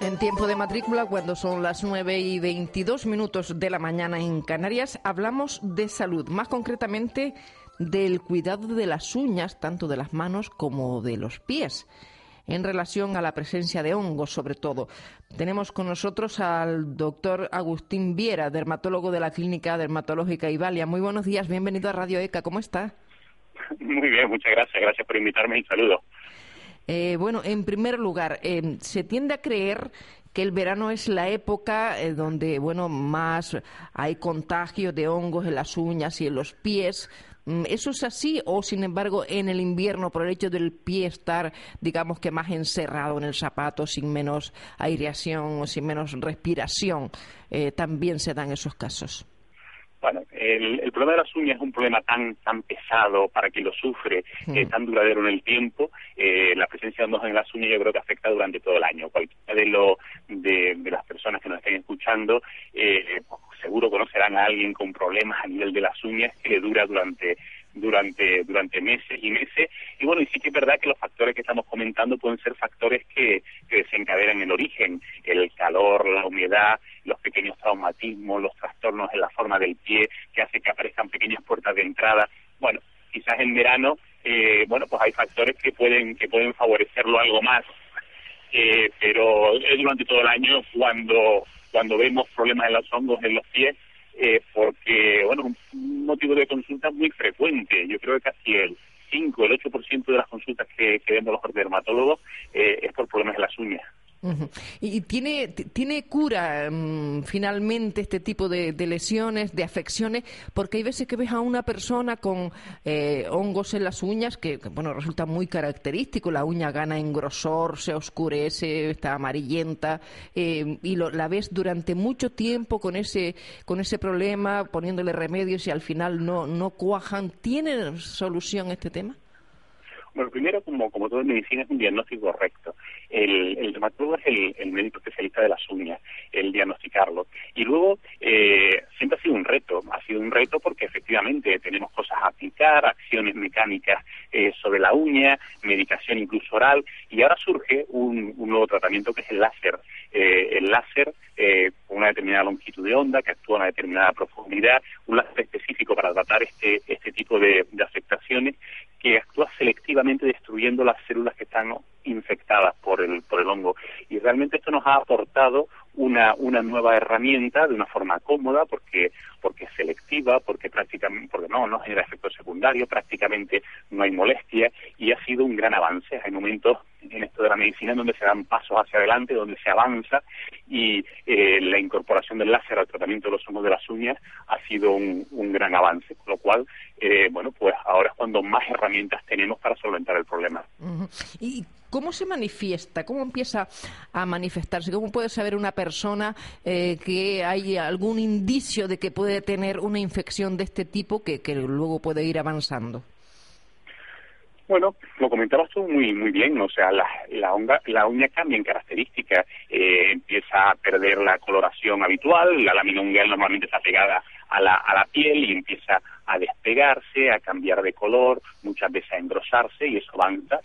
en tiempo de matrícula, cuando son las 9 y 22 minutos de la mañana en Canarias, hablamos de salud, más concretamente del cuidado de las uñas, tanto de las manos como de los pies en relación a la presencia de hongos, sobre todo. Tenemos con nosotros al doctor Agustín Viera, dermatólogo de la Clínica Dermatológica Ivalia. Muy buenos días, bienvenido a Radio ECA. ¿Cómo está? Muy bien, muchas gracias. Gracias por invitarme y saludo. Eh, bueno, en primer lugar, eh, se tiende a creer que el verano es la época eh, donde, bueno, más hay contagio de hongos en las uñas y en los pies. Mm, ¿Eso es así o, sin embargo, en el invierno, por el hecho del pie estar, digamos que más encerrado en el zapato, sin menos aireación o sin menos respiración, eh, también se dan esos casos? Bueno, el, problema de las uñas es un problema tan tan pesado para quien lo sufre, eh, tan duradero en el tiempo. Eh, la presencia de hongos en las uñas yo creo que afecta durante todo el año. Cualquiera de, lo, de, las personas que nos estén escuchando eh, seguro conocerán a alguien con problemas a nivel de las uñas que le dura durante durante durante meses y meses. Y bueno y sí que es verdad que los factores que estamos comentando pueden ser factores que, que desencadenan el origen el calor la humedad los pequeños traumatismos los trastornos en la forma del pie que hace que aparezcan pequeñas puertas de entrada. Bueno quizás en verano eh, bueno pues hay factores que pueden que pueden favorecerlo algo más eh, pero es durante todo el año cuando cuando vemos problemas en los hongos en los pies eh, porque, bueno, un motivo de consulta muy frecuente. Yo creo que casi el 5, el 8% de las consultas que, que vemos los dermatólogos eh, es por problemas en las uñas. ¿Y tiene, tiene cura mm, finalmente este tipo de, lesiones, de afecciones? Porque hay veces que ves a una persona con eh, hongos en las uñas que, bueno, resulta muy característico. La uña gana en grosor, se oscurece, está amarillenta eh, y la ves durante mucho tiempo con ese, con ese problema, poniéndole remedios y al final no, no cuajan. ¿Tiene solución este tema? Bueno, primero, como, como todo en medicina, es un diagnóstico correcto. El, el dermatólogo es el, médico especialista de las uñas, el diagnosticarlo. Y luego, eh, siempre ha sido un reto. Ha sido un reto porque efectivamente tenemos cosas a aplicar, acciones mecánicas eh, sobre la uña, medicación incluso oral. Y ahora surge un, nuevo tratamiento que es el láser. Eh, el láser eh, con una determinada longitud de onda que actúa a una determinada profundidad, un láser específico para tratar este, este tipo de afectaciones que actúa selectivamente destruyendo las células que están infectadas por el, por el hongo. Y realmente esto nos ha aportado una, una nueva herramienta de una forma cómoda porque, porque es selectiva, porque prácticamente, porque no, no genera efectos secundarios, prácticamente no hay molestia y ha sido un gran avance. Hay momentos de la medicina donde se dan pasos hacia adelante, donde se avanza y eh, la incorporación del láser al tratamiento de los hongos de las uñas ha sido un, un gran avance, con lo cual, eh, bueno, pues ahora es cuando más herramientas tenemos para solventar el problema. ¿Y cómo se manifiesta? ¿Cómo empieza a manifestarse? ¿Cómo puede saber una persona eh, que hay algún indicio de que puede tener una infección de este tipo que, que luego puede ir avanzando? Bueno, lo comentabas tú muy muy bien, o sea, la, uña cambia en características, eh, empieza a perder la coloración habitual, la lámina ungueal normalmente está pegada a la, a la piel y empieza a despegarse, a cambiar de color, muchas veces a engrosarse y eso avanza,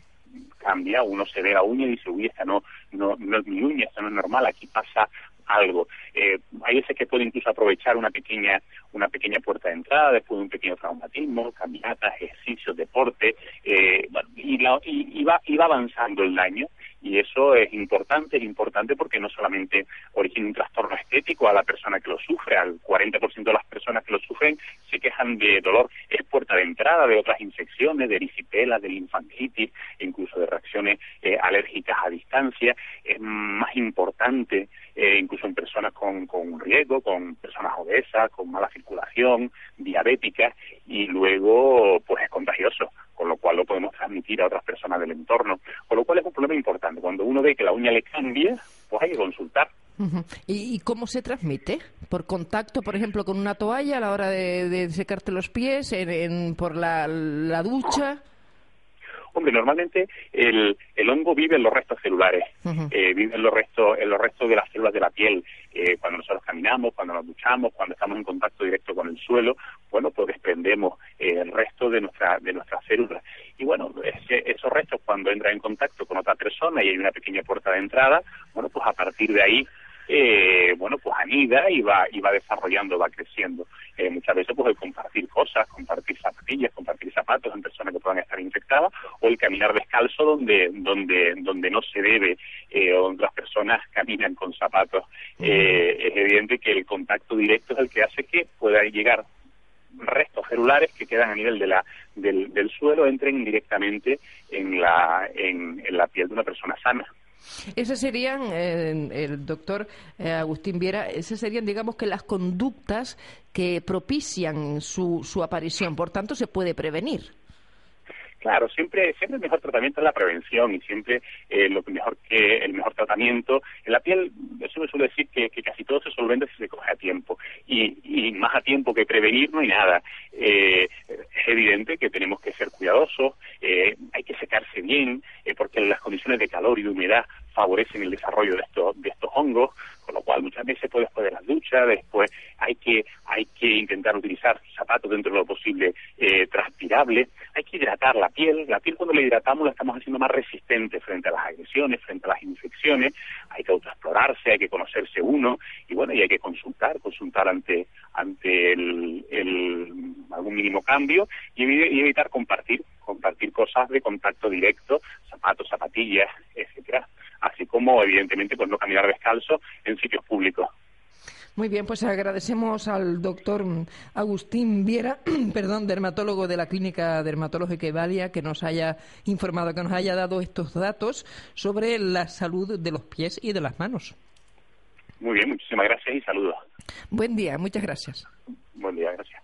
cambia, uno se ve la uña y dice, uy, esta no, no, no es mi uña, esta no es normal, aquí pasa algo. Eh, hay veces que puede incluso aprovechar una pequeña una pequeña puerta de entrada después de un pequeño traumatismo, caminatas, ejercicios, deporte, eh, y, la, y, va, y va avanzando el daño y eso es importante, es importante porque no solamente origina un trastorno estético a la persona que lo sufre, al 40% de las personas que lo sufren se quejan de dolor, puerta de entrada de otras infecciones, de erisipela, de linfangitis, incluso de reacciones eh, alérgicas a distancia. Es más importante eh, incluso en personas con, con riesgo, con personas obesas, con mala circulación, diabéticas, y luego pues es contagioso con lo cual lo podemos transmitir a otras personas del entorno, con lo cual es un problema importante. Cuando uno ve que la uña le cambia, pues hay que consultar. ¿Y, cómo se transmite? ¿Por contacto, por ejemplo, con una toalla a la hora de, secarte los pies, en, por la, ducha? Hombre, normalmente el, el, hongo vive en los restos celulares, eh, vive en los restos, en los restos de las células de la piel. Eh, cuando nosotros caminamos, cuando nos duchamos, cuando estamos en contacto directo con el suelo, bueno, pues desprendemos eh, el resto de nuestra de nuestras células. Y bueno, esos restos cuando entran en contacto con otra persona y hay una pequeña puerta de entrada, bueno, pues a partir de ahí eh, bueno, pues anida y va, y va desarrollando, va creciendo. Eh, muchas veces pues el compartir cosas, compartir zapatillas, compartir zapatos en personas que puedan estar infectadas, o el caminar descalzo donde, donde, donde no se debe, eh, o donde las personas caminan con zapatos. Eh, es evidente que el contacto directo es el que hace que pueda llegar restos celulares que quedan a nivel de la, del, del suelo entren directamente en la, en la piel de una persona sana. Esas serían, eh, el doctor eh, Agustín Viera, esas serían, digamos, que las conductas que propician su, su aparición. Por tanto, se puede prevenir. Claro, siempre, siempre el mejor tratamiento es la prevención y siempre eh, lo mejor que el mejor tratamiento en la piel, eso me suele decir que, casi todo se solventa si se coge a tiempo y, y más a tiempo que prevenir no hay nada. Eh, es evidente que tenemos que ser cuidadosos, eh, hay que secarse bien porque las de calor y de humedad favorecen el desarrollo de estos de estos hongos, con lo cual muchas veces puede después de la ducha, después hay que hay que intentar utilizar zapatos dentro de lo posible eh, transpirables, hay que hidratar la piel, la piel cuando la hidratamos la estamos haciendo más resistente frente a las agresiones, frente a las infecciones, hay que autoexplorarse, hay que conocerse uno y bueno, y hay que consultar, consultar ante ante el, algún mínimo cambio y, y evitar compartir, compartir cosas de contacto directo, zapatillas, etcétera así como evidentemente pues no caminar descalzo en sitios públicos. Muy bien, pues agradecemos al doctor Agustín Viera, perdón, dermatólogo de la Clínica Dermatológica Evalia, que nos haya informado, que nos haya dado estos datos sobre la salud de los pies y de las manos. Muy bien, muchísimas gracias y saludos. Buen día, muchas gracias. Buen día, gracias.